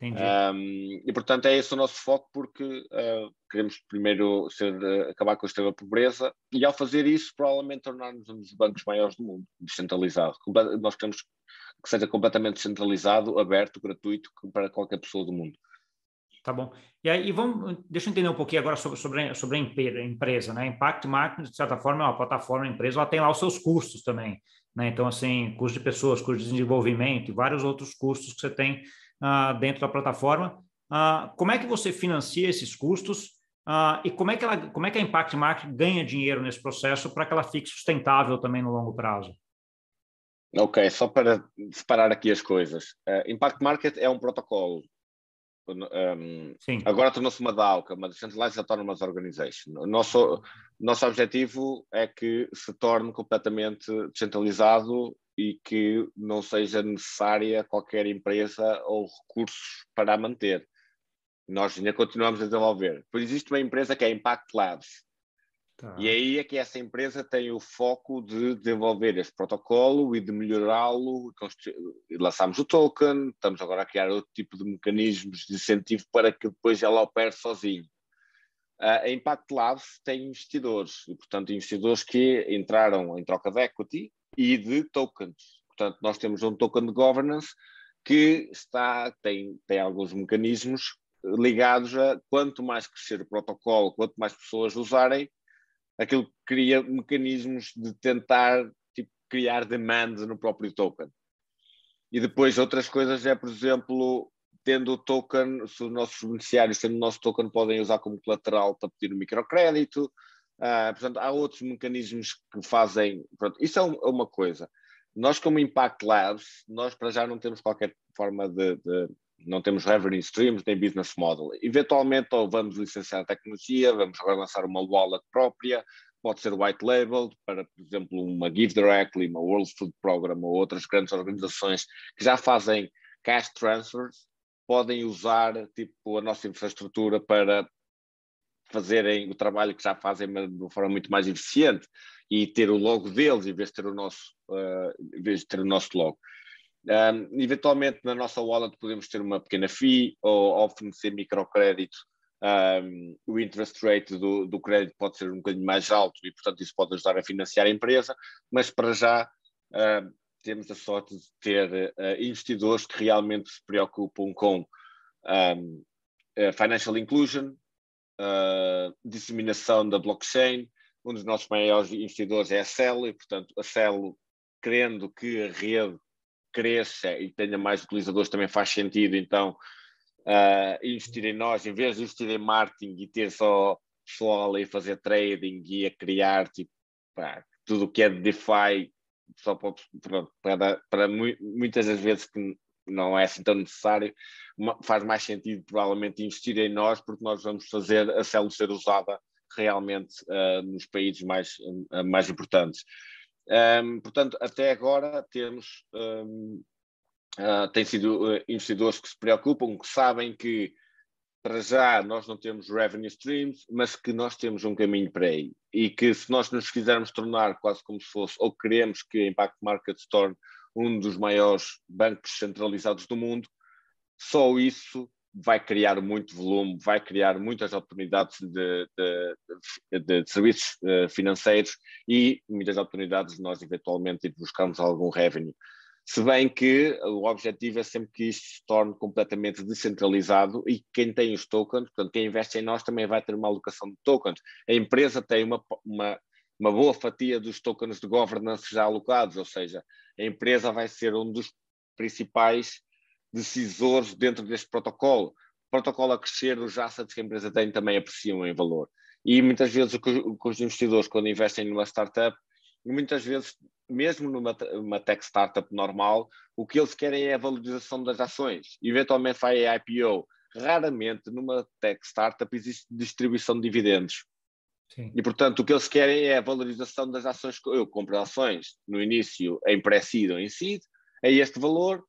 Entendi. Um, e portanto é esse o nosso foco porque uh, queremos primeiro ser, uh, acabar com a extrema pobreza e ao fazer isso provavelmente tornar-nos um dos bancos maiores do mundo, descentralizado. Nós queremos que seja completamente descentralizado, aberto, gratuito para qualquer pessoa do mundo. Tá bom. E aí, vamos, deixa eu entender um pouquinho agora sobre, sobre, sobre a empresa, né? Impact Marketing, de certa forma, é uma plataforma, a empresa, ela tem lá os seus custos também, né? Então, assim, custo de pessoas, custo de desenvolvimento e vários outros custos que você tem uh, dentro da plataforma. Uh, como é que você financia esses custos uh, e como é, que ela, como é que a Impact Marketing ganha dinheiro nesse processo para que ela fique sustentável também no longo prazo? Ok, só para separar aqui as coisas. Uh, Impact Market é um protocolo um, agora tornou-se uma DAO, é uma Decentralized Autonomous Organization. O nosso, nosso objetivo é que se torne completamente descentralizado e que não seja necessária qualquer empresa ou recursos para a manter. Nós ainda continuamos a desenvolver. Pois existe uma empresa que é Impact Labs, Tá. E aí é que essa empresa tem o foco de desenvolver este protocolo e de melhorá-lo. Lançámos o token, estamos agora a criar outro tipo de mecanismos de incentivo para que depois ela opere sozinho. A Impact Labs tem investidores, e portanto investidores que entraram em troca de equity e de tokens. Portanto, nós temos um token de governance que está, tem, tem alguns mecanismos ligados a quanto mais crescer o protocolo, quanto mais pessoas usarem, aquilo cria mecanismos de tentar tipo, criar demand no próprio token. E depois outras coisas é, por exemplo, tendo o token, se os nossos beneficiários tendo o nosso token podem usar como colateral para pedir um microcrédito. Uh, portanto, há outros mecanismos que fazem. Pronto, isso é, é uma coisa. Nós, como Impact Labs, nós para já não temos qualquer forma de, de não temos revenue streams nem business model. Eventualmente, ou vamos licenciar a tecnologia, vamos lançar uma wallet própria, pode ser white labeled para, por exemplo, uma Give Directly, uma World Food Program ou outras grandes organizações que já fazem cash transfers, podem usar tipo a nossa infraestrutura para fazerem o trabalho que já fazem de uma forma muito mais eficiente e ter o logo deles em vez de ter o nosso, uh, em vez de ter o nosso logo. Um, eventualmente, na nossa wallet, podemos ter uma pequena fee ou oferecer microcrédito. Um, o interest rate do, do crédito pode ser um bocadinho mais alto e, portanto, isso pode ajudar a financiar a empresa, mas para já temos a sorte de ter uh, investidores que realmente se preocupam com um, uh, financial inclusion, uh, disseminação da blockchain. Um dos nossos maiores investidores é a Celo, e, portanto, a Celo, querendo que a rede cresça e tenha mais utilizadores, também faz sentido, então, uh, investir em nós, em vez de investir em marketing e ter só pessoal a fazer trading e a criar tipo, pá, tudo o que é de DeFi, só para, para, para muitas das vezes que não é assim tão necessário, faz mais sentido provavelmente investir em nós, porque nós vamos fazer a célula ser usada realmente uh, nos países mais, uh, mais importantes. Um, portanto, até agora temos um, uh, tem sido uh, investidores que se preocupam, que sabem que para já nós não temos revenue streams, mas que nós temos um caminho para aí. E que se nós nos quisermos tornar quase como se fosse, ou queremos que a Impact Market se torne um dos maiores bancos centralizados do mundo, só isso vai criar muito volume, vai criar muitas oportunidades de, de, de, de serviços uh, financeiros e muitas oportunidades de nós eventualmente ir buscarmos algum revenue. Se bem que o objetivo é sempre que isto se torne completamente descentralizado e quem tem os tokens, portanto, quem investe em nós também vai ter uma alocação de tokens. A empresa tem uma, uma, uma boa fatia dos tokens de governance já alocados, ou seja, a empresa vai ser um dos principais decisores dentro deste protocolo. O protocolo a crescer, os assets que a empresa tem também apreciam em valor. E muitas vezes o que os investidores, quando investem numa startup, muitas vezes mesmo numa uma tech startup normal, o que eles querem é a valorização das ações. Eventualmente vai a IPO. Raramente numa tech startup existe distribuição de dividendos. Sim. E, portanto, o que eles querem é a valorização das ações. Eu compro ações no início em pré-seed ou em seed, é este valor.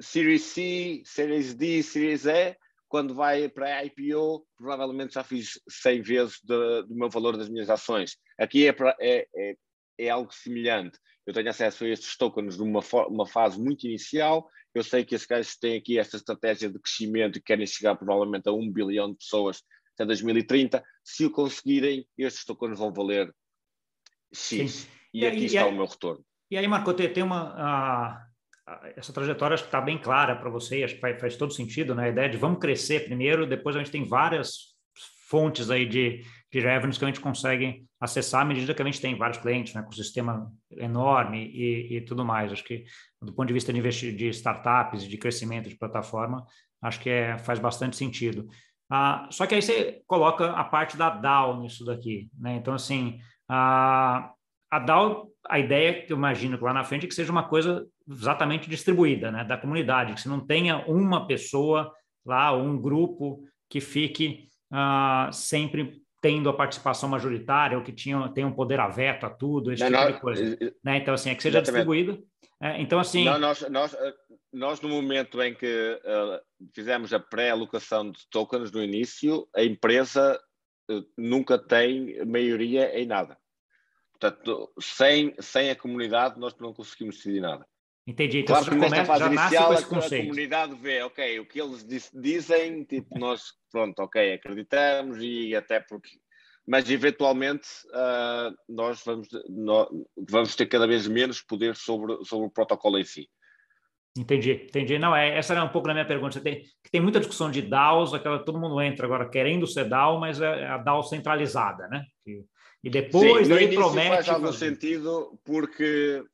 Series C, Series D, Series E, quando vai para a IPO, provavelmente já fiz 100 vezes do meu valor das minhas ações. Aqui é, pra, é, é é algo semelhante. Eu tenho acesso a estes tokens numa uma fase muito inicial. Eu sei que esses gajos têm aqui esta estratégia de crescimento e querem chegar provavelmente a um bilhão de pessoas até 2030. Se o conseguirem, estes tokens vão valer X. Sim. E, aqui e está o meu retorno. E aí, Marco, tem uma. A, a, essa trajetória acho que está bem clara para você, acho que faz, faz todo sentido, né? A ideia de vamos crescer primeiro, depois a gente tem várias fontes aí de, de revenues que a gente consegue acessar à medida que a gente tem vários clientes, né, com um sistema enorme e, e tudo mais. Acho que, do ponto de vista de, investir, de startups de crescimento de plataforma, acho que é, faz bastante sentido. Ah, só que aí você coloca a parte da DAO nisso daqui. Né? Então, assim, a, a DAO, a ideia que eu imagino que lá na frente é que seja uma coisa exatamente distribuída, né, da comunidade, que você não tenha uma pessoa lá, um grupo que fique uh, sempre tendo a participação majoritária ou que tinham, tem um poder a veto a tudo, esse não, tipo de coisa. Né? Então, assim, é que seja exatamente. distribuído. É, então, assim... Não, nós, nós, eh, nós, no momento em que uh, fizemos a pré-alocação de tokens no início, a empresa uh, nunca tem maioria em nada. Portanto, sem, sem a comunidade, nós não conseguimos decidir nada. Entendi. Então, claro que nesta fase inicial a, a, comunidade vê, ok, o que eles dizem, tipo, nós, pronto, ok, acreditamos e até porque... Mas, eventualmente, uh, nós, vamos, nós vamos ter cada vez menos poder sobre, sobre o protocolo em si. Entendi, entendi. Não, é, essa era um pouco da minha pergunta. Você tem, tem muita discussão de DAOs, aquela todo mundo entra agora querendo ser DAO, mas é a DAO centralizada, né? E, e depois Sim, no início promete. Faz algum sentido porque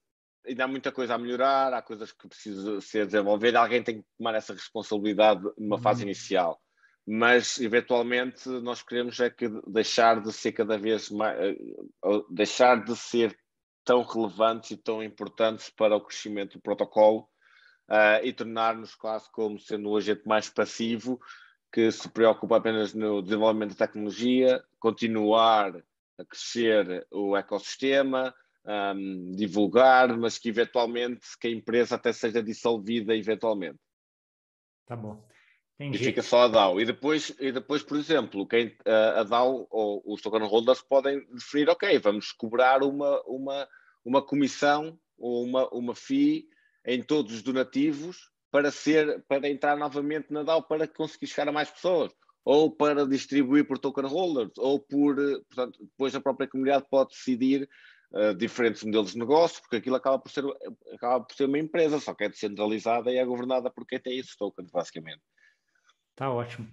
ainda há muita coisa a melhorar, há coisas que precisam ser desenvolvidas, alguém tem que tomar essa responsabilidade numa fase uhum. inicial. Mas, eventualmente, nós queremos é que deixar de ser cada vez mais, eh, deixar de ser tão relevantes e tão importantes para o crescimento do protocolo uh, e tornar-nos quase como sendo o agente mais passivo que se preocupa apenas no desenvolvimento da tecnologia, continuar crescer o ecossistema, um, divulgar, mas que eventualmente que a empresa até seja dissolvida eventualmente. Tá bom. Entendi. E fica só a DAO. E depois, e depois por exemplo, quem, a DAO ou os token holders podem definir, ok, vamos cobrar uma, uma, uma comissão ou uma, uma FII em todos os donativos para, ser, para entrar novamente na DAO para conseguir chegar a mais pessoas ou para distribuir por token holders, ou por, portanto, depois a própria comunidade pode decidir uh, diferentes modelos de negócio, porque aquilo acaba por, ser, acaba por ser uma empresa, só que é descentralizada e é governada por quem tem esses tokens, basicamente. Tá ótimo.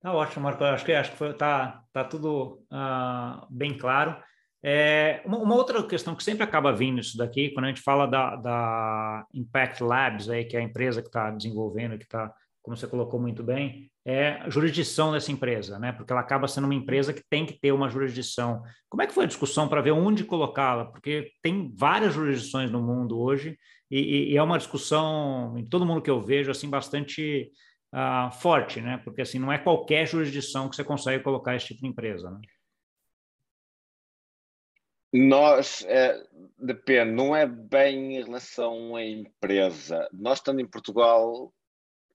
Tá ótimo, Marco. Acho que acho que tá, tá tudo uh, bem claro. É, uma, uma, outra questão que sempre acaba vindo isso daqui, quando a gente fala da, da Impact Labs, aí, que é a empresa que está desenvolvendo, que está, como você colocou muito bem, é a jurisdição dessa empresa, né? Porque ela acaba sendo uma empresa que tem que ter uma jurisdição. Como é que foi a discussão para ver onde colocá-la? Porque tem várias jurisdições no mundo hoje e, e, é uma discussão em todo mundo que eu vejo assim bastante uh, forte, né? Porque assim não é qualquer jurisdição que você consegue colocar esse tipo de empresa, né? Nós, é, depende, não é bem em relação à empresa. Nós estando em Portugal,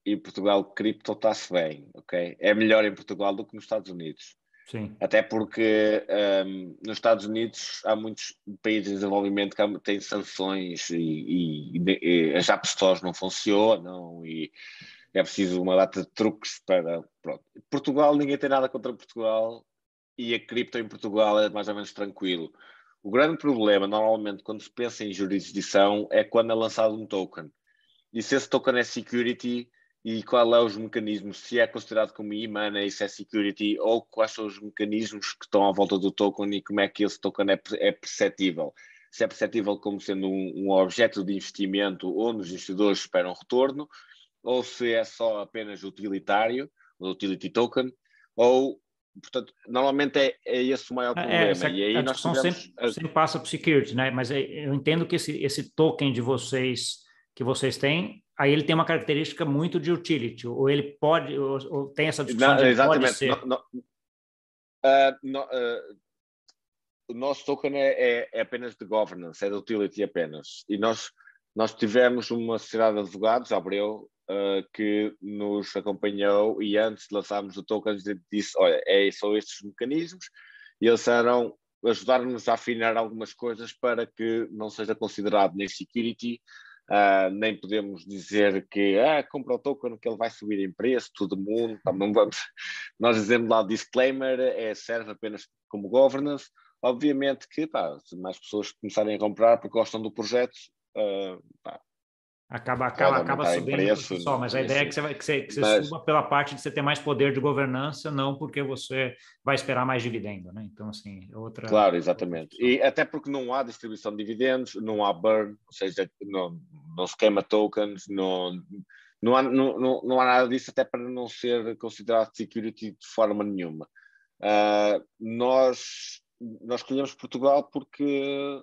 e Portugal cripto está-se bem, ok? É melhor em Portugal do que nos Estados Unidos. Sim. Até porque um, nos Estados Unidos há muitos países em desenvolvimento que têm sanções e, e, e as App Stores não funcionam e é preciso uma data de truques para. Pronto. Portugal, ninguém tem nada contra Portugal e a cripto em Portugal é mais ou menos tranquilo. O grande problema, normalmente, quando se pensa em jurisdição, é quando é lançado um token. E se esse token é security, e qual é os mecanismos, se é considerado como e-money, se é security, ou quais são os mecanismos que estão à volta do token e como é que esse token é, é perceptível. Se é perceptível como sendo um, um objeto de investimento onde os investidores esperam retorno, ou se é só apenas utilitário, o utility token, ou portanto, normalmente é, é esse o maior é, problema. É, essa, e aí a discussão tivemos... sempre, sempre, passa por security, né? Mas é, eu entendo que esse, esse token de vocês que vocês têm, aí ele tem uma característica muito de utility, ou ele pode, ou, ou tem essa discussão não, de exatamente. pode ser. Não, não, uh, não, uh, o nosso token é, é, é, apenas de governance, é de utility apenas. E nós, nós tivemos uma sociedade de advogados, Abreu, uh, que nos acompanhou e antes de lançarmos o token disse, olha, é, são estes mecanismos e eles eram ajudar-nos a afinar algumas coisas para que não seja considerado nem security, uh, nem podemos dizer que ah, compra o token que ele vai subir em preço, todo mundo, não vamos. Nós dizemos lá disclaimer, é, serve apenas como governance. Obviamente que pá, se mais pessoas começarem a comprar porque gostam do projeto, uh, pá, Acaba, acaba, acaba subindo preço, só, mas a ideia é que você, vai, que você, que você mas... suba pela parte de você ter mais poder de governança, não porque você vai esperar mais dividendo, né? Então, assim, é outra. Claro, exatamente. E até porque não há distribuição de dividendos, não há burn, ou seja, não, não se queima tokens, não, não, há, não, não, não há nada disso, até para não ser considerado security de forma nenhuma. Uh, nós, nós escolhemos Portugal porque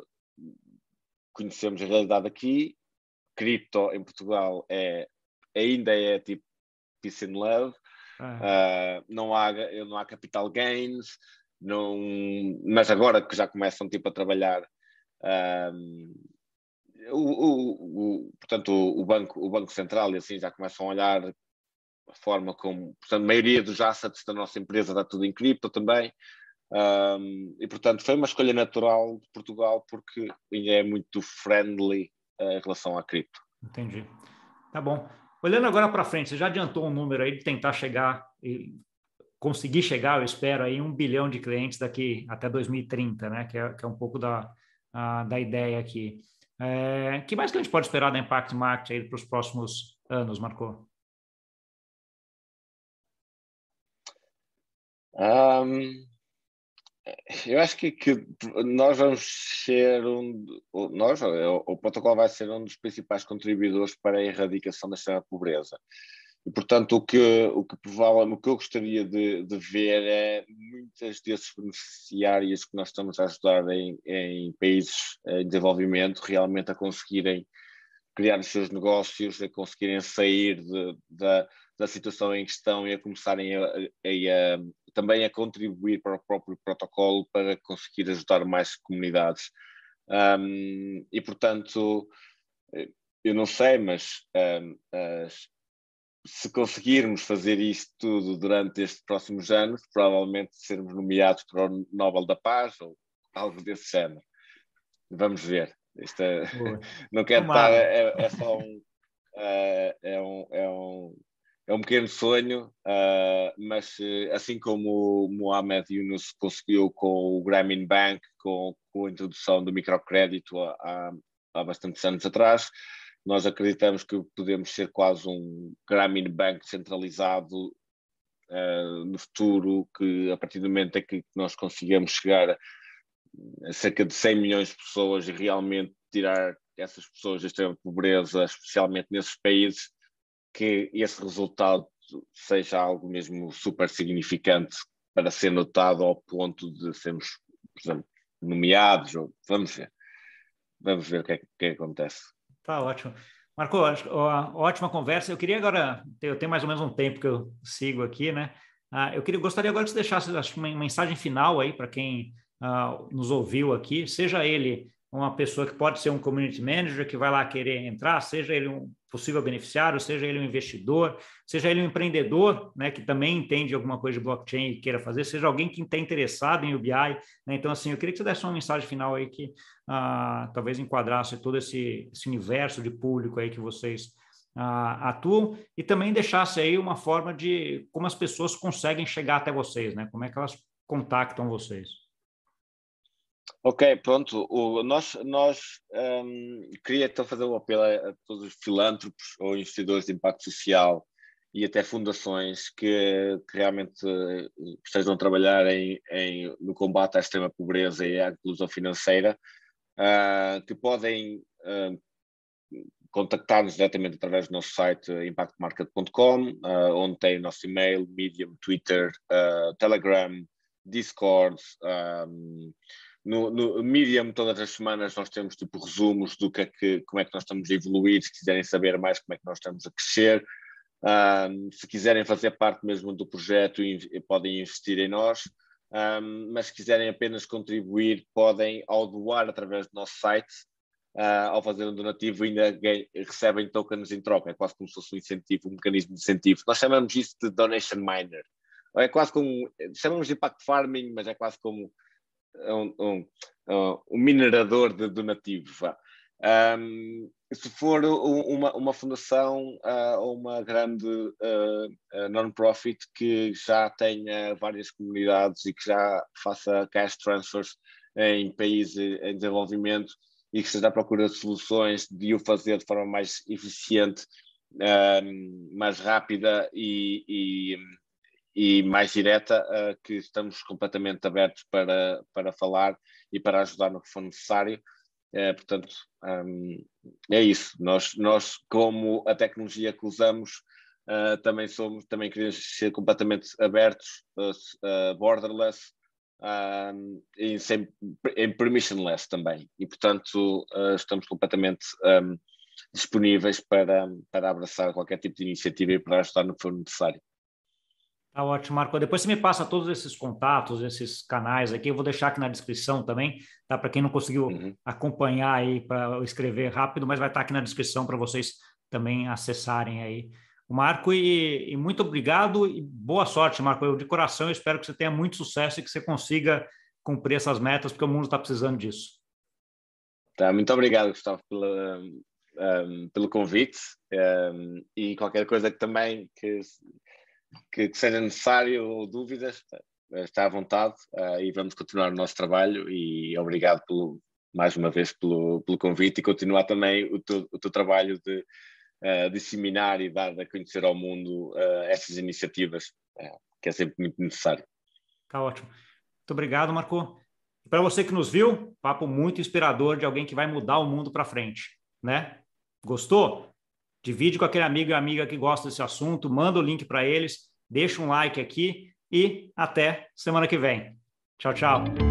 conhecemos a realidade aqui cripto em Portugal é, ainda é tipo peace and love, uh, não, há, não há capital gains, não, mas agora que já começam tipo, a trabalhar um, o, o, o, portanto, o, banco, o Banco Central e assim já começam a olhar a forma como, portanto, a maioria dos assets da nossa empresa está tudo em cripto também. Um, e portanto foi uma escolha natural de Portugal porque ainda é muito friendly em relação à cripto. Entendi. Tá bom. Olhando agora para frente, você já adiantou um número aí de tentar chegar e conseguir chegar, eu espero, aí um bilhão de clientes daqui até 2030, né? Que é, que é um pouco da, a, da ideia aqui. É, que mais que a gente pode esperar da Impact Market aí para os próximos anos, Marco? Um, eu acho que, que, nós vamos ser um. Nós, o, o, protocolo vai ser um dos principais contribuidores para a erradicação da extrema pobreza. E, portanto, o que, o que provavelmente o que eu gostaria de, de ver é muitas desses beneficiários que nós estamos a ajudar em, em países em desenvolvimento realmente a conseguirem criar os seus negócios, a conseguirem sair de, da, da situação em questão e a começarem a, a, a, também a contribuir para o próprio protocolo para conseguir ajudar mais comunidades. Um, e, portanto, eu não sei, mas um, se conseguirmos fazer isto tudo durante estes próximos anos, provavelmente sermos nomeados para o Nobel da Paz ou algo desse género. Vamos ver. Isto é, não quero estar, é, é, só um, é, é, um, é um é um pequeno sonho, uh, mas assim como o Mohamed Yunus conseguiu com o Grameen Bank, com, com a introdução do microcrédito há, há bastantes anos atrás, nós acreditamos que podemos ser quase um Grameen Bank centralizado uh, no futuro, que a partir do momento em que nós consigamos chegar a cerca de 100 milhões de pessoas e realmente tirar essas pessoas da extrema pobreza, especialmente nesses países, que esse resultado seja algo mesmo super significante para ser notado ao ponto de sermos, por exemplo, nomeados, ou vamos ver. Vamos ver o que é que, que acontece. Tá ótimo. Marco, ótima conversa. Eu queria agora, eu tenho mais ou menos um tempo que eu sigo aqui, né? Ah, eu queria, gostaria agora que você deixasse acho, uma mensagem final aí para quem ah, nos ouviu aqui, seja ele uma pessoa que pode ser um community manager que vai lá querer entrar, seja ele um possível beneficiário, seja ele um investidor, seja ele um empreendedor, né, que também entende alguma coisa de blockchain e queira fazer, seja alguém que está interessado em UBI. Né? Então, assim, eu queria que você desse uma mensagem final aí que ah, talvez enquadrasse todo esse, esse, universo de público aí que vocês ah, atuam e também deixasse aí uma forma de como as pessoas conseguem chegar até vocês, né? Como é que elas contactam vocês? Ok, pronto. O, nós nós um, queria então fazer um apelo a, todos os filântropos ou investidores de impacto social e até fundações que, que realmente uh, estejam a trabalhar em, em, no combate à extrema pobreza e à inclusão financeira, uh, que podem uh, contactar-nos diretamente através do nosso site impactmarket.com, onde tem o nosso e-mail, Medium, Twitter, Telegram, Discord. Um, no, no Medium, todas as semanas, nós temos tipo resumos do que é que, como é que nós estamos a evoluir. Se quiserem saber mais como é que nós estamos a crescer, se quiserem fazer parte mesmo do projeto, podem investir em nós. Mas se quiserem apenas contribuir, podem, ao doar através do nosso site, uh, ao fazer um donativo, ainda recebem tokens em troca. É quase como se fosse um incentivo, um mecanismo de incentivo. Nós chamamos isso de donation miner. É quase como, chamamos de impact farming, mas é quase como um, um, um minerador de donativos. Um, se for uma, uma fundação uh, ou uma grande uh, non-profit que já tenha várias comunidades e que já faça cash transfers em países em desenvolvimento e que esteja à procura de soluções de o fazer de forma mais eficiente, mais rápida e, e e mais direta, uh, que estamos completamente abertos para, para falar e para ajudar no que for necessário. Uh, portanto, um, é isso. Nós, nós, como a tecnologia que usamos, uh, também somos, também queremos ser completamente abertos, borderless, um, e sem, em permissionless também. E, portanto, estamos completamente um, disponíveis para, para abraçar qualquer tipo de iniciativa e para ajudar no que for necessário. Tá ótimo, Marco. Depois você me passa todos esses contatos, esses canais aqui. Eu vou deixar aqui na descrição também, tá? Para quem não conseguiu uhum. acompanhar aí para escrever rápido, mas vai estar aqui na descrição para vocês também acessarem aí o Marco. E, e, muito obrigado e boa sorte, Marco. Eu de coração eu espero que você tenha muito sucesso e que você consiga cumprir essas metas, porque o mundo está precisando disso. Tá, muito obrigado, Gustavo, pela, um, pelo convite um, e qualquer coisa que também que que, que seja necessário ou dúvidas, está à vontade uh, e vamos continuar o nosso trabalho e obrigado pelo, mais uma vez pelo, pelo convite e continuar também o teu, o teu trabalho de uh, disseminar e dar a conhecer ao mundo uh, essas iniciativas, que é sempre muito necessário. Está ótimo. Muito obrigado, Marco. Para você que nos viu, papo muito inspirador de alguém que vai mudar o mundo para frente, né? Gostou? Divide com aquele amigo e amiga que gosta desse assunto, manda o link para eles, deixa um like aqui e até semana que vem. Tchau, tchau.